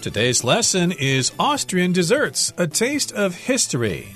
Today's lesson is Austrian desserts, a taste of history.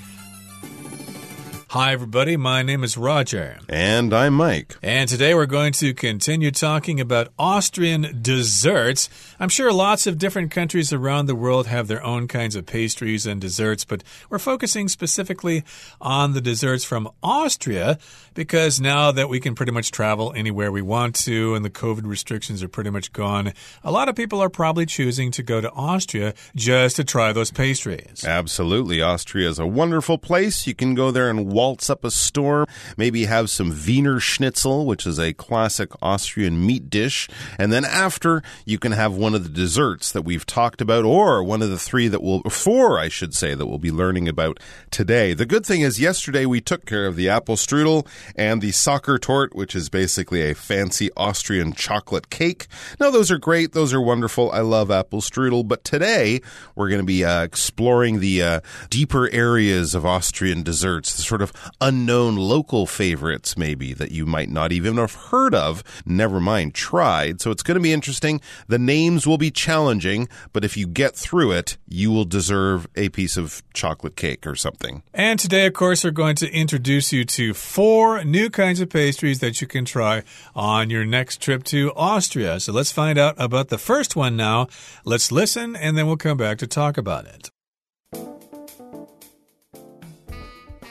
Hi, everybody. My name is Roger. And I'm Mike. And today we're going to continue talking about Austrian desserts. I'm sure lots of different countries around the world have their own kinds of pastries and desserts, but we're focusing specifically on the desserts from Austria because now that we can pretty much travel anywhere we want to and the COVID restrictions are pretty much gone, a lot of people are probably choosing to go to Austria just to try those pastries. Absolutely. Austria is a wonderful place. You can go there and walk waltz up a storm, maybe have some Wiener Schnitzel, which is a classic Austrian meat dish. And then after, you can have one of the desserts that we've talked about, or one of the three that we'll, four, I should say, that we'll be learning about today. The good thing is, yesterday we took care of the apple strudel and the Sachertorte, which is basically a fancy Austrian chocolate cake. Now, those are great. Those are wonderful. I love apple strudel. But today, we're going to be uh, exploring the uh, deeper areas of Austrian desserts, the sort of unknown local favorites, maybe that you might not even have heard of, never mind tried. So it's going to be interesting. The names will be challenging, but if you get through it, you will deserve a piece of chocolate cake or something. And today, of course, we're going to introduce you to four new kinds of pastries that you can try on your next trip to Austria. So let's find out about the first one now. Let's listen, and then we'll come back to talk about it.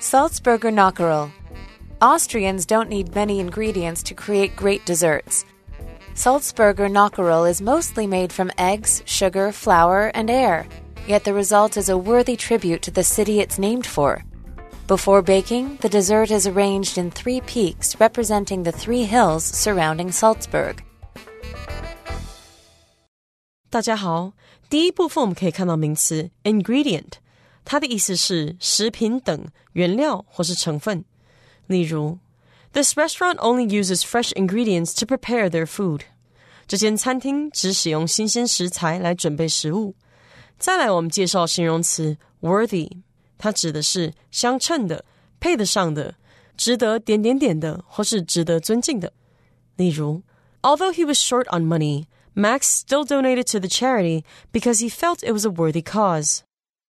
Salzburger Nockerl. Austrians don't need many ingredients to create great desserts. Salzburger Nockerl is mostly made from eggs, sugar, flour, and air, yet the result is a worthy tribute to the city it's named for. Before baking, the dessert is arranged in three peaks representing the three hills surrounding Salzburg. 大家好，第一部分我们可以看到名词 ingredient， 它的意思是食品等原料或是成分。例如，This restaurant only uses fresh ingredients to prepare their food。这间餐厅只使用新鲜食材来准备食物。再来，我们介绍形容词 worthy，它指的是相称的、配得上的、值得点点点的，或是值得尊敬的。例如，Although he was short on money, Max still donated to the charity because he felt it was a worthy cause.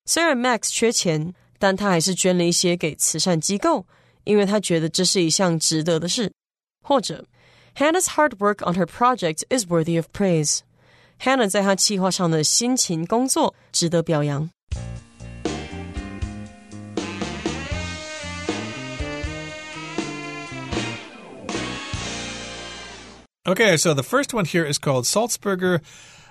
虽然 Max 缺钱，但他还是捐了一些给慈善机构，因为他觉得这是一项值得的事。或者，Hannah's hard work on her project is worthy of praise。Hannah 在她计划上的辛勤工作值得表扬。Okay, so the first one here is called Salzburger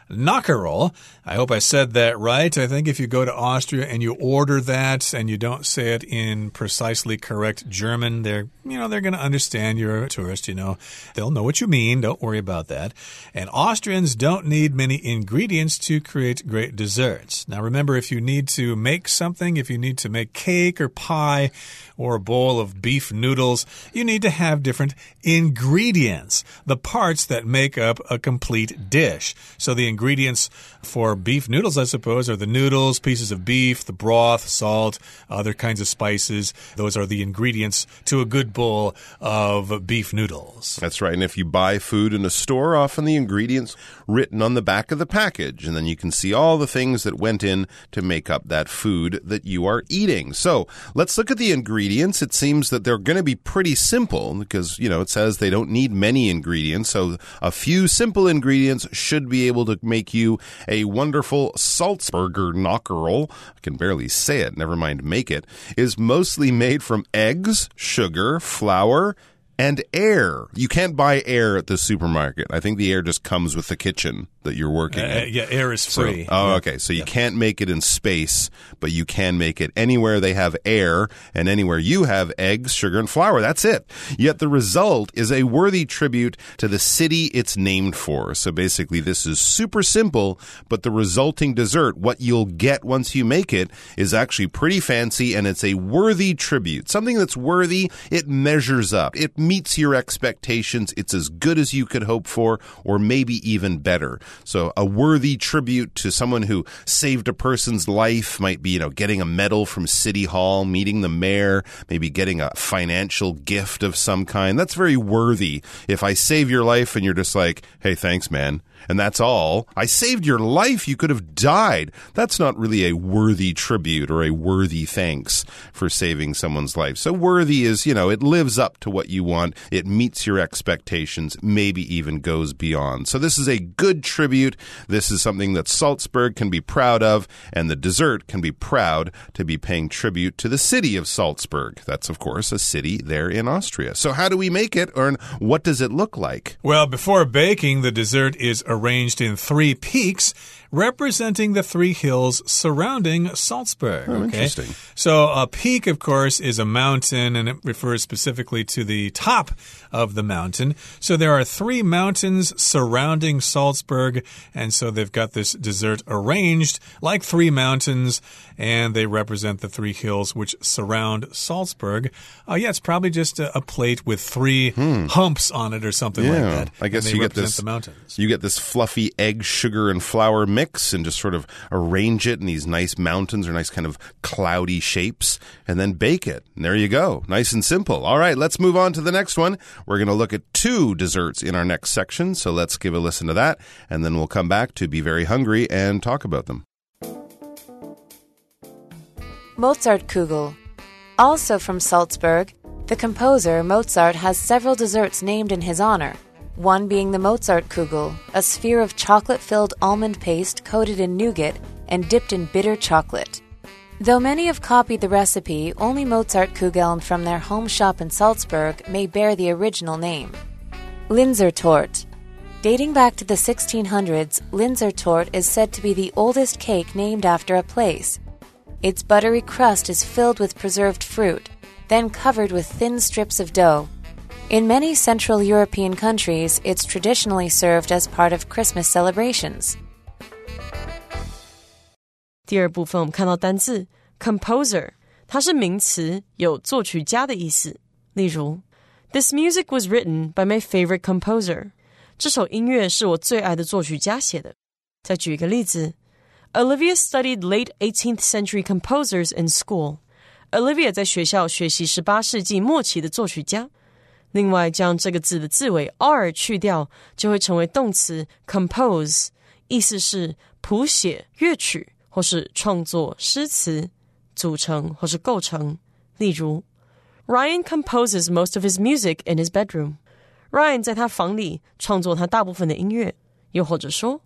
Nockerl. I hope I said that right. I think if you go to Austria and you order that and you don't say it in precisely correct German, they're, you know, they're going to understand you're a tourist, you know. They'll know what you mean. Don't worry about that. And Austrians don't need many ingredients to create great desserts. Now remember, if you need to make something, if you need to make cake or pie or a bowl of beef noodles, you need to have different ingredients, the parts that make up a complete dish. So the ingredients for beef noodles, I suppose, are the noodles, pieces of beef, the broth, salt, other kinds of spices. Those are the ingredients to a good bowl of beef noodles. That's right. And if you buy food in a store, often the ingredients written on the back of the package, and then you can see all the things that went in to make up that food that you are eating. So let's look at the ingredients. It seems that they're going to be pretty simple because, you know, it says they don't need many ingredients. So a few simple ingredients should be able to make you a wonderful Salzburger Nockerl. I can barely say it, never mind make it, is mostly made from eggs, sugar, flour, and air. You can't buy air at the supermarket. I think the air just comes with the kitchen that you're working uh, in. Yeah, air is free. So, oh, yeah. okay. So you yeah. can't make it in space, but you can make it anywhere they have air and anywhere you have eggs, sugar, and flour. That's it. Yet the result is a worthy tribute to the city it's named for. So basically, this is super simple, but the resulting dessert, what you'll get once you make it, is actually pretty fancy and it's a worthy tribute. Something that's worthy, it measures up. It meets your expectations. It's as good as you could hope for, or maybe even better. So a worthy tribute to someone who saved a person's life might be, you know, getting a medal from City Hall, meeting the mayor, maybe getting a financial gift of some kind. That's very worthy. If I save your life and you're just like, hey, thanks, man and that's all. I saved your life. You could have died. That's not really a worthy tribute or a worthy thanks for saving someone's life. So worthy is, you know, it lives up to what you want. It meets your expectations, maybe even goes beyond. So this is a good tribute. This is something that Salzburg can be proud of, and the dessert can be proud to be paying tribute to the city of Salzburg. That's, of course, a city there in Austria. So how do we make it, or what does it look like? Well, before baking, the dessert is arranged in three peaks representing the three hills surrounding Salzburg. Oh, okay? interesting. So a peak, of course, is a mountain, and it refers specifically to the top of the mountain. So there are three mountains surrounding Salzburg, and so they've got this dessert arranged like three mountains, and they represent the three hills which surround Salzburg. Uh, yeah, it's probably just a, a plate with three humps on it or something like Hmm. That. I guess you get this- the mountains. You get this fluffy egg, sugar, and flour mix and just sort of arrange it in these nice mountains or nice kind of cloudy shapes and then bake it. And there you go. Nice and simple. All right, let's move on to the next one. We're going to look at two desserts in our next section. So let's give a listen to that. And then we'll come back to be very hungry and talk about them. Mozart Kugel. Also from Salzburg, the composer Mozart has several desserts named in his honor, one being the Mozartkugel, a sphere of chocolate filled almond paste coated in nougat and dipped in bitter chocolate. Though many have copied the recipe, only Mozart Mozartkugeln from their home shop in Salzburg may bear the original name. Linzer Dating back to the 1600s, Linzer Torte is said to be the oldest cake named after a place. Its buttery crust is filled with preserved fruit, then covered with thin strips of dough. In many Central European countries, it's traditionally served as part of Christmas celebrations. 第二部分我们看到单字 composer，它是名词，有作曲家的意思。例如，This music was written by my favorite composer。这首音乐是我最爱的作曲家写的。再举一个例子，Olivia studied late 18th century composers in school。Olivia 在学校学习十八世纪末期的作曲家。 另外，将这个字的字尾 r 去掉，就会成为动词 compose，意思是谱写乐曲或是创作诗词、组成或是构成。例如，Ryan composes most of his music in his bedroom。Ryan 在他房里创作他大部分的音乐。又或者说，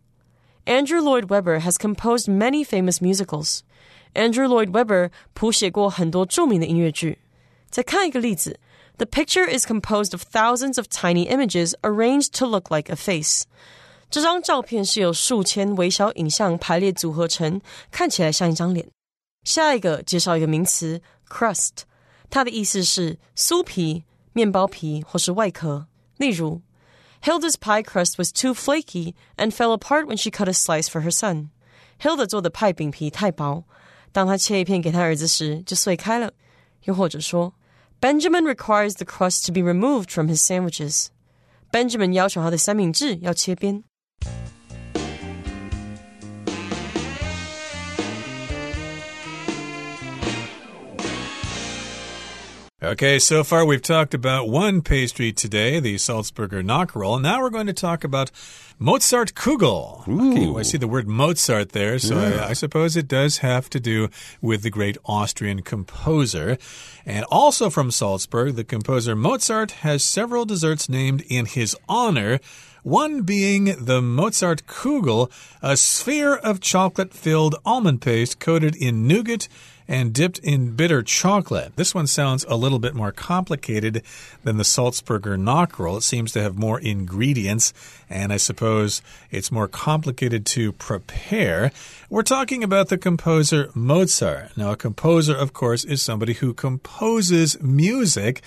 Andrew Lloyd Webber has composed many famous musicals。Andrew Lloyd Webber 谱写过很多着名的音乐剧。再看一个例子 ，The picture is composed of thousands of tiny images arranged to look like a face。这张照片是由数千微小影像排列组合成，看起来像一张脸。下一个介绍一个名词 crust，它的意思是酥皮、面包皮或是外壳。例如，Hilda's pie crust was too flaky and fell apart when she cut a slice for her son。Hilda 做的派饼皮太薄，当她切一片给她儿子时就碎开了。又或者说 Benjamin requires the crust to be removed from his sandwiches. Benjamin 要求他的三明治要切边。Okay, so far we've talked about one pastry today, the Salzburger Nockerl. Now we're going to talk about Mozart Kugel. Okay, well, I see the word Mozart there, so I, I suppose it does have to do with the great Austrian composer. And also from Salzburg, the composer Mozart has several desserts named in his honor. One being the Mozart Kugel, a sphere of chocolate filled almond paste coated in nougat and dipped in bitter chocolate. This one sounds a little bit more complicated than the Salzburger Nockerl. It seems to have more ingredients, and I suppose it's more complicated to prepare. We're talking about the composer Mozart. Now, a composer, of course, is somebody who composes music.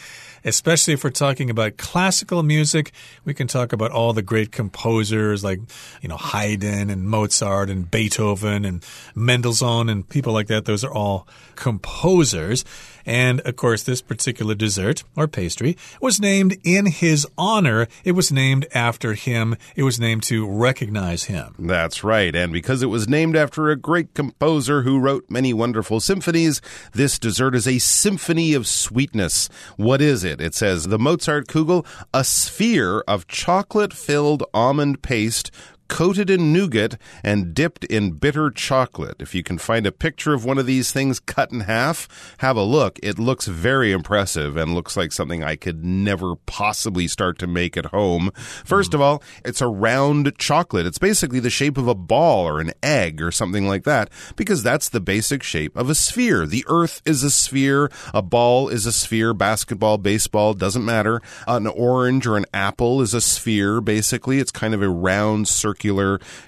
Especially if we're talking about classical music, we can talk about all the great composers like, you know, Haydn and Mozart and Beethoven and Mendelssohn and people like that. Those are all composers. And of course, this particular dessert or pastry was named in his honor. It was named after him. It was named to recognize him. That's right. And because it was named after a great composer who wrote many wonderful symphonies, this dessert is a symphony of sweetness. What is it? It. Says the Mozart Kugel, a sphere of chocolate filled almond paste coated in nougat and dipped in bitter chocolate. If you can find a picture of one of these things cut in half, have a look. It looks very impressive and looks like something I could never possibly start to make at home. First of all, it's a round chocolate. It's basically the shape of a ball or an egg or something like that because that's the basic shape of a sphere. The earth is a sphere, a ball is a sphere, basketball, baseball, doesn't matter. An orange or an apple is a sphere, basically. It's kind of a round circular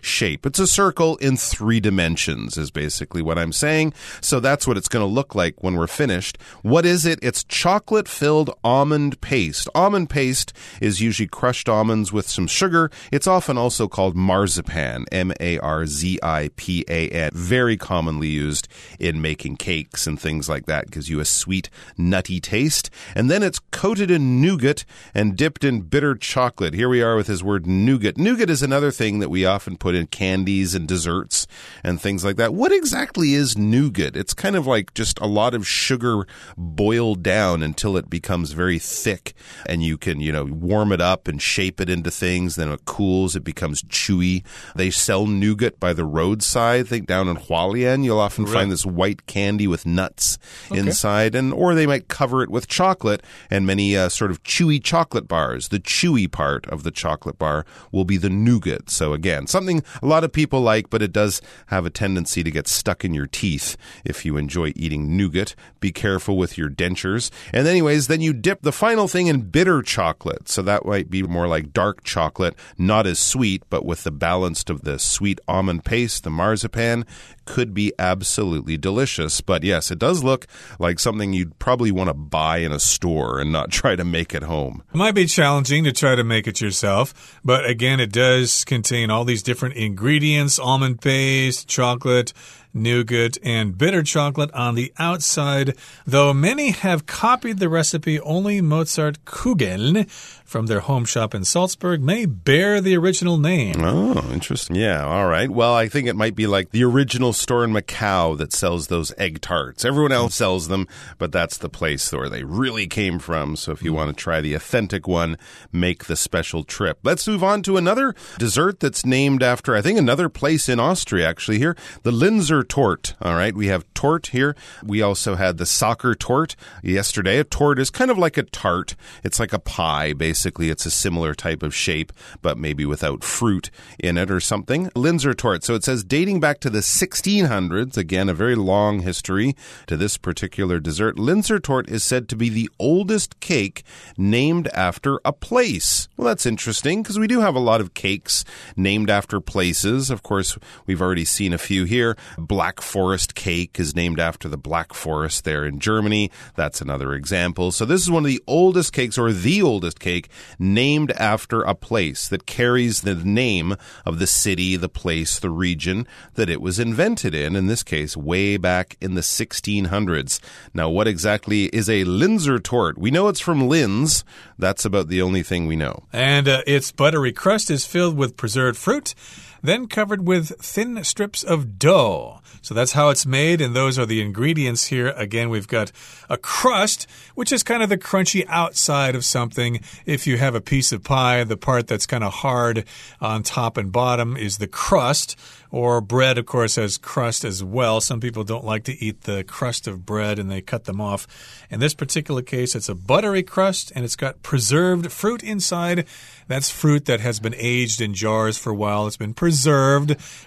shape. It's a circle in three dimensions, is basically what I'm saying. So that's what it's going to look like when we're finished. What is it? It's chocolate filled almond paste. Almond paste is usually crushed almonds with some sugar. It's often also called marzipan, M A R Z I P A N. Very commonly used in making cakes and things like that, gives you a sweet, nutty taste. And then it's coated in nougat and dipped in bitter chocolate. Here we are with his word nougat. Nougat is another thing that we often put in candies and desserts and things like that. What exactly is nougat? It's kind of like just a lot of sugar boiled down until it becomes very thick and you can, you know, warm it up and shape it into things. Then it cools, it becomes chewy. They sell nougat by the roadside. I think down in Hualien, you'll often find this white candy with nuts inside, and or they might cover it with chocolate. And many uh, sort of chewy chocolate bars, the chewy part of the chocolate bar will be the nougat. So again, something a lot of people like, but it does have a tendency to get stuck in your teeth if you enjoy eating nougat. Be careful with your dentures. And anyways, then you dip the final thing in bitter chocolate. So that might be more like dark chocolate, not as sweet, but with the balance of the sweet almond paste, the marzipan, could be absolutely delicious. But yes, it does look like something you'd probably want to buy in a store and not try to make at home. It might be challenging to try to make it yourself, but again, it does contain all these different ingredients almond paste, chocolate, nougat, and bitter chocolate on the outside. Though many have copied the recipe, only Mozart Kugeln from their home shop in Salzburg may bear the original name. Oh, interesting. Yeah, all right. Well, I think it might be like the original store in Macau that sells those egg tarts. Everyone else sells them, but that's the place where they really came from. So if you hmm. want to try the authentic one, make the special trip. Let's move on to another dessert that's named after, I think, another place in Austria, actually, here. The Linzer Tort. All right. We have tort here. We also had the Sacher tort yesterday. A tort is kind of like a tart. It's like a pie, basically. It's a similar type of shape, but maybe without fruit in it or something. Linzer tort. So it says dating back to the 1600s, again, a very long history to this particular dessert. Linzer tort is said to be the oldest cake named after a place. Well, that's interesting because we do have a lot of cakes named after places. Of course, we've already seen a few here. Black Forest cake is named after the Black Forest there in Germany. That's another example. So this is one of the oldest cakes or the oldest cake named after a place that carries the name of the city, the place, the region that it was invented in. In this case, way back in the 1600s. Now, what exactly is a Linzer tort? We know it's from Linz. That's about the only thing we know. And uh, its buttery crust is filled with preserved fruit, then covered with thin strips of dough. So that's how it's made, and those are the ingredients here. Again, we've got a crust, which is kind of the crunchy outside of something. If you have a piece of pie, the part that's kind of hard on top and bottom is the crust. Or bread, of course, has crust as well. Some people don't like to eat the crust of bread and they cut them off. In this particular case, it's a buttery crust and it's got preserved fruit inside. That's fruit that has been aged in jars for a while. It's been preserved,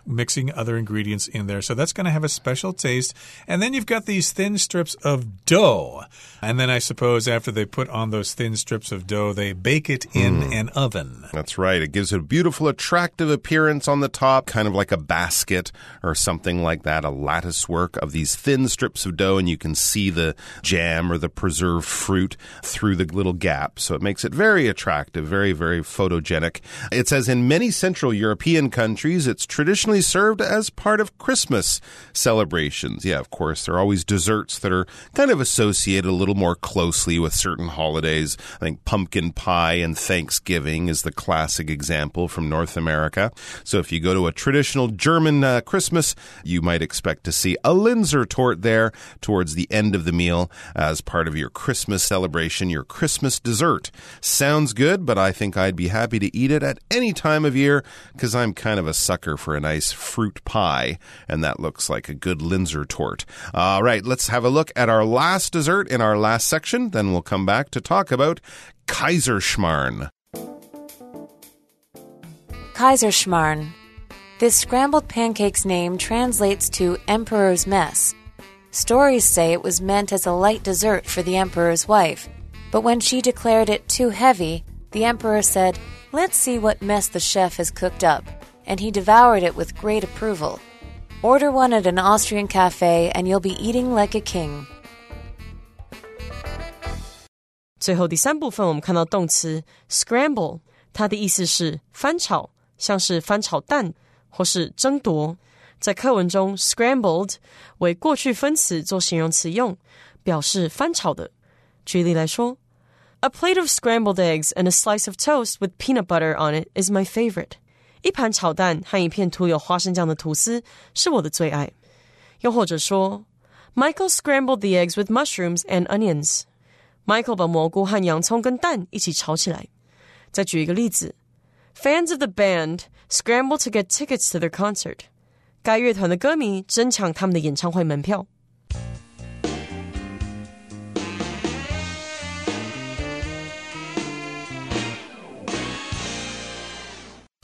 mixing other ingredients in there. So that's going to have a special taste. And then you've got these thin strips of dough. And then I suppose after they put on those thin strips of dough, they bake it in hmm. an oven. That's right. It gives it a beautiful, attractive appearance on the top, kind of like a basket or something like that, a lattice work of these thin strips of dough, and you can see the jam or the preserved fruit through the little gap. So it makes it very attractive, very, very photogenic. It says in many Central European countries, it's traditionally served as part of Christmas celebrations. Yeah, of course, there are always desserts that are kind of associated a little more closely with certain holidays. I think pumpkin pie and Thanksgiving is the classic example from North America. So if you go to a traditional German uh, Christmas, you might expect to see a Linzer tort there towards the end of the meal as part of your Christmas celebration, your Christmas dessert. Sounds good, but I think I'd be happy to eat it at any time of year because I'm kind of of a sucker for a nice fruit pie, and that looks like a good Linzer tort. All right, let's have a look at our last dessert in our last section. Then we'll come back to talk about Kaiserschmarrn. Kaiserschmarrn. This scrambled pancake's name translates to Emperor's Mess. Stories say it was meant as a light dessert for the Emperor's wife, but when she declared it too heavy, the Emperor said, Let's see what mess the chef has cooked up, and he devoured it with great approval. Order one at an Austrian cafe, and you'll be eating like a king. 最后第三部分，我们看到动词 scramble，它的意思是翻炒，像是翻炒蛋或是争夺。在课文中，scrambled 为过去分词做形容词用，表示翻炒的。举例来说，A plate of scrambled eggs and a slice of toast with peanut butter on it is my favorite。 一盘炒蛋和一片涂有花生酱的吐司是我的最爱。又或者说，Michael scrambled the eggs with mushrooms and onions。Michael 把蘑菇和洋葱跟蛋一起炒起来。再举一个例子，Fans of the band scramble to get tickets to their concert。该乐团的歌迷争抢他们的演唱会门票。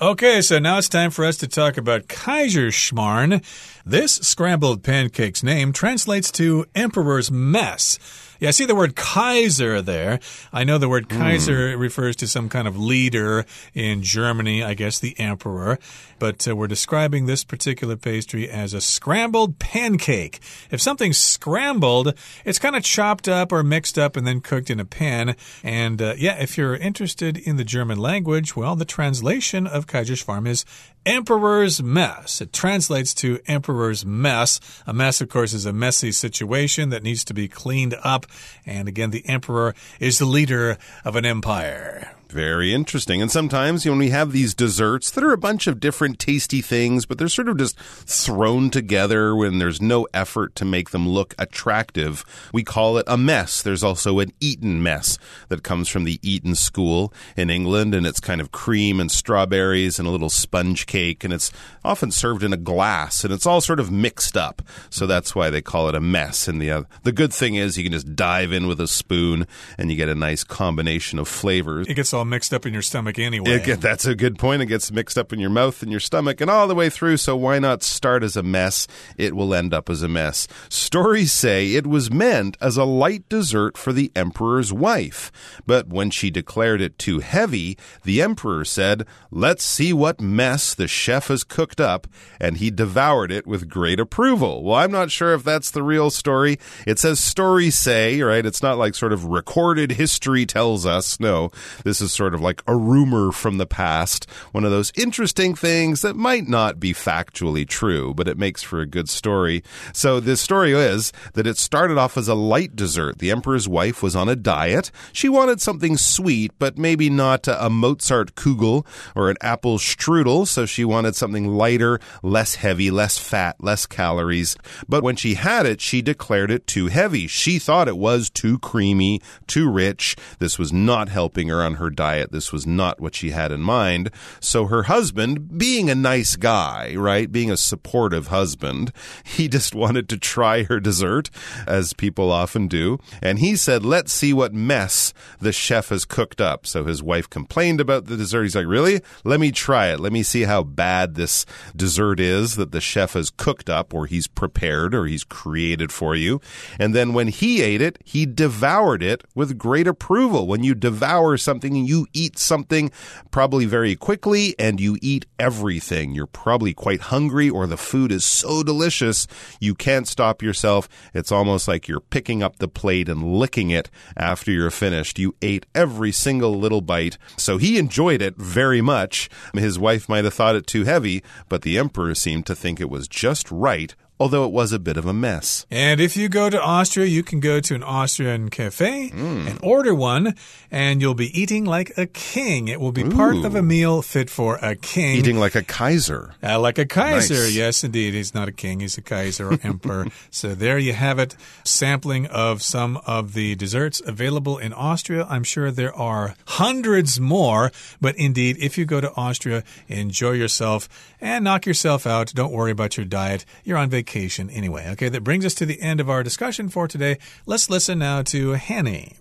Okay, so now it's time for us to talk about Kaiserschmarrn. This scrambled pancake's name translates to Emperor's Mess. Yeah, I see the word Kaiser there. I know the word Kaiser refers to some kind of leader in Germany, I guess the emperor. But uh, we're describing this particular pastry as a scrambled pancake. If something's scrambled, it's kind of chopped up or mixed up and then cooked in a pan. And uh, yeah, if you're interested in the German language, well, the translation of Kaiserschmarrn is Emperor's Mess. It translates to Emperor's Mess. A mess, of course, is a messy situation that needs to be cleaned up. And again, the Emperor is the leader of an empire. Very interesting. And sometimes you know, when we have these desserts that are a bunch of different tasty things, but they're sort of just thrown together when there's no effort to make them look attractive, we call it a mess. There's also an Eton mess that comes from the Eton school in England, and it's kind of cream and strawberries and a little sponge cake, and it's often served in a glass, and it's all sort of mixed up. So that's why they call it a mess. And the uh, the good thing is you can just dive in with a spoon, and you get a nice combination of flavors. It gets all mixed up in your stomach anyway. It that's a good point. It gets mixed up in your mouth and your stomach and all the way through. So why not start as a mess? It will end up as a mess. Stories say it was meant as a light dessert for the emperor's wife. But when she declared it too heavy, the emperor said, Let's see what mess the chef has cooked up. And he devoured it with great approval. Well, I'm not sure if that's the real story. It says stories say, right? It's not like sort of recorded history tells us. No, this is sort of like a rumor from the past, one of those interesting things that might not be factually true, but it makes for a good story. So the story is that it started off as a light dessert. The emperor's wife was on a diet. She wanted something sweet, but maybe not a Mozart kugel or an apple strudel, so she wanted something lighter, less heavy, less fat, less calories. But when she had it, she declared it too heavy. She thought it was too creamy, too rich. This was not helping her on her diet. This was not what she had in mind. So her husband, being a nice guy, right, being a supportive husband, he just wanted to try her dessert, as people often do. And he said, Let's see what mess the chef has cooked up. So his wife complained about the dessert. He's like, Really? Let me try it. Let me see how bad this dessert is that the chef has cooked up, or he's prepared, or he's created for you. And then when he ate it, he devoured it with great approval. When you devour something, you eat something probably very quickly and you eat everything. You're probably quite hungry or the food is so delicious you can't stop yourself. It's almost like you're picking up the plate and licking it after you're finished. You ate every single little bite. So he enjoyed it very much. His wife might have thought it too heavy, but the emperor seemed to think it was just right although it was a bit of a mess. And if you go to Austria, you can go to an Austrian cafe and order one, and you'll be eating like a king. It will be part of a meal fit for a king. Eating like a Kaiser. Uh, like a Kaiser. Nice. Yes, indeed. He's not a king, he's a Kaiser or emperor. so there you have it. Sampling of some of the desserts available in Austria. I'm sure there are hundreds more, but indeed, if you go to Austria, enjoy yourself and knock yourself out. Don't worry about your diet. You're on vacation anyway. Okay, that brings us to the end of our discussion for today. Let's listen now to Hanny.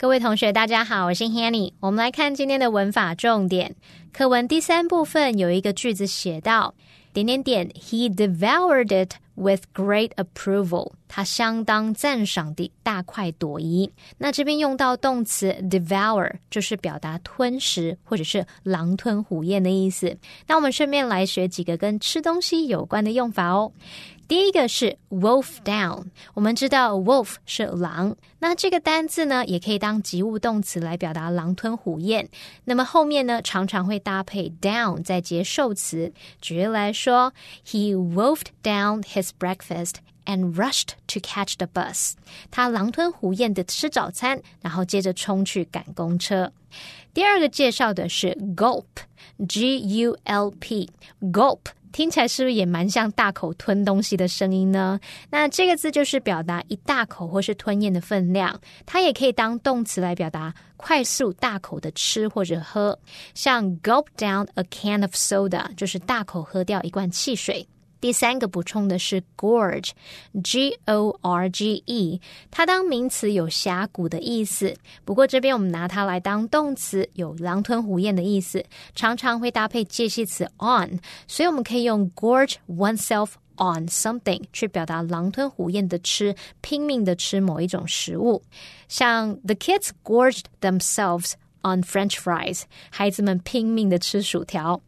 各位同学，大家好，我是 Hanny。我们来看今天的文法重点。课文第三部分有一个句子写到：点点点，He devoured it with great approval。他相当赞赏地大快朵颐。那这边用到动词 devour，就是表达吞食或者是狼吞虎咽的意思。那我们顺便来学几个跟吃东西有关的用法哦。第一个是 wolf down，我们知道 wolf 是狼，那这个单字呢也可以当及物动词来表达狼吞虎咽。那么后面呢常常会搭配 down 再接受词。举例来说，He wolfed down his breakfast and rushed to catch the bus。他狼吞虎咽的吃早餐，然后接着冲去赶公车。第二个介绍的是 G U L P，gulp。听起来是不是也蛮像大口吞东西的声音呢？那这个字就是表达一大口或是吞咽的分量，它也可以当动词来表达快速大口的吃或者喝，像 gulp down a can of soda 就是大口喝掉一罐汽水。第三个补充的是 gorge，G O R G E，它当名词有峡谷的意思，不过这边我们拿它来当动词，有狼吞虎咽的意思，常常会搭配介系词 on，所以我们可以用 gorge oneself on something 去表达狼吞虎咽的吃，拼命的吃某一种食物，像 the kids gorged themselves on French fries，孩子们拼命的吃薯条。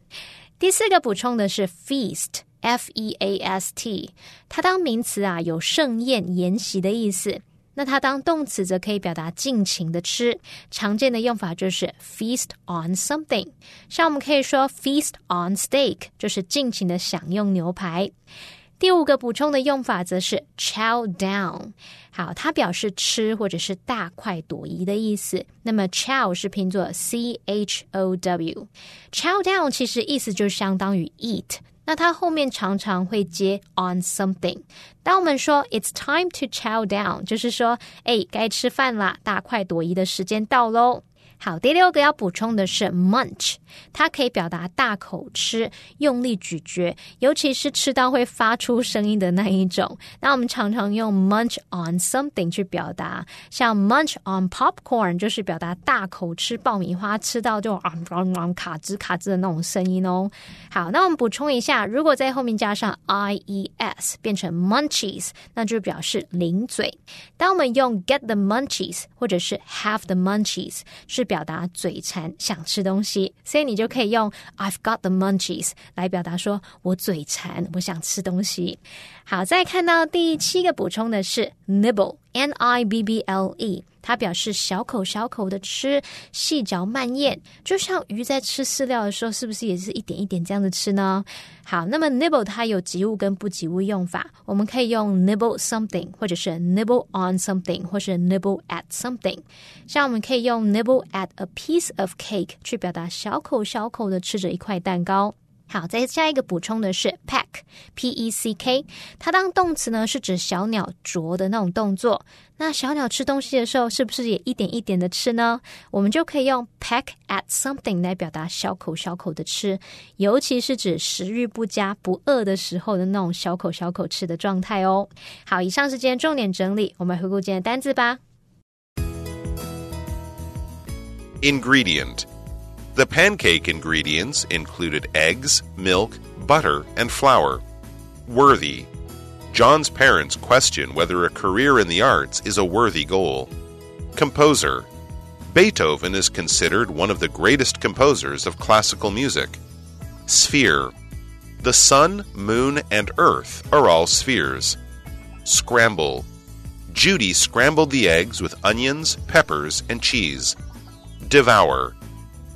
第四个补充的是 feast。F E A S T，它当名词啊有盛宴、筵席的意思。那它当动词则可以表达尽情的吃。常见的用法就是 feast on something，像我们可以说 feast on steak，就是尽情的享用牛排。第五个补充的用法则是 chow down，好，它表示吃或者是大快朵颐的意思。那么 chow 是拼作 C H O W，chow down 其实意思就相当于 eat。那它后面常常会接 on something。当我们说 it's time to chow down，就是说，哎，该吃饭啦，大快朵颐的时间到喽。好，第六个要补充的是 munch，它可以表达大口吃、用力咀嚼，尤其是吃到会发出声音的那一种。那我们常常用 munch on something 去表达，像 munch on popcorn 就是表达大口吃爆米花，吃到就啊啊啊卡吱卡吱的那种声音哦。好，那我们补充一下，如果在后面加上 i e s 变成 munchies，那就表示零嘴。当我们用 get the munchies 或者是 have the munchies 是表表达嘴馋想吃东西，所以你就可以用 I've got the munchies 来表达说我嘴馋，我想吃东西。好，再看到第七个补充的是 nibble n i b b l e，它表示小口小口的吃，细嚼慢咽，就像鱼在吃饲料的时候，是不是也是一点一点这样子吃呢？好，那么 nibble 它有及物跟不及物用法，我们可以用 nibble something，或者是 nibble on something，或是 nibble at something。像我们可以用 nibble at a piece of cake 去表达小口小口的吃着一块蛋糕。好，再下一个补充的是 peck，p e c k，它当动词呢是指小鸟啄的那种动作。那小鸟吃东西的时候，是不是也一点一点的吃呢？我们就可以用 peck at something 来表达小口小口的吃，尤其是指食欲不佳、不饿的时候的那种小口小口吃的状态哦。好，以上是今天重点整理，我们回顾今天的单字吧。Ingredient The pancake ingredients included eggs, milk, butter, and flour. Worthy John's parents question whether a career in the arts is a worthy goal. Composer Beethoven is considered one of the greatest composers of classical music. Sphere The sun, moon, and earth are all spheres. Scramble Judy scrambled the eggs with onions, peppers, and cheese. Devour.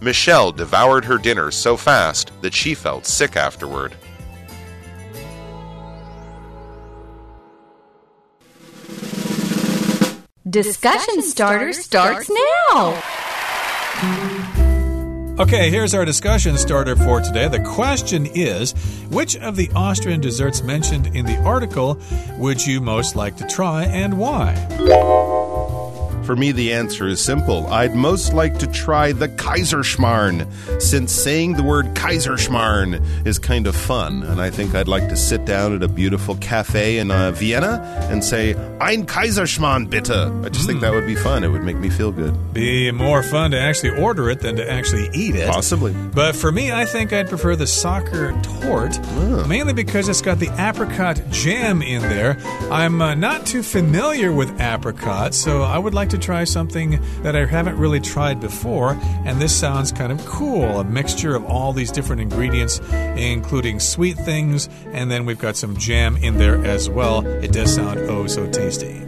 Michelle devoured her dinner so fast that she felt sick afterward. Discussion starter starts now. Okay, here's our discussion starter for today. The question is Which of the Austrian desserts mentioned in the article would you most like to try and why? For me, the answer is simple. I'd most like to try the Kaiserschmarrn, since saying the word Kaiserschmarrn is kind of fun. And I think I'd like to sit down at a beautiful cafe in uh, Vienna and say, Ein Kaiserschmarrn, bitte. I just think that would be fun. It would make me feel good. Be more fun to actually order it than to actually eat it. Possibly. But for me, I think I'd prefer the Sacher tort, mainly because it's got the apricot jam in there. I'm uh, not too familiar with apricot, so I would like to try something that I haven't really tried before, and this sounds kind of cool a mixture of all these different ingredients, including sweet things, and then we've got some jam in there as well. It does sound oh so tasty.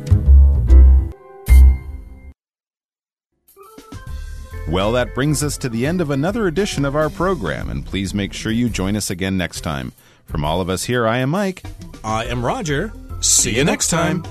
Well, that brings us to the end of another edition of our program, and please make sure you join us again next time. From all of us here, I am Mike. I am Roger. See you next time.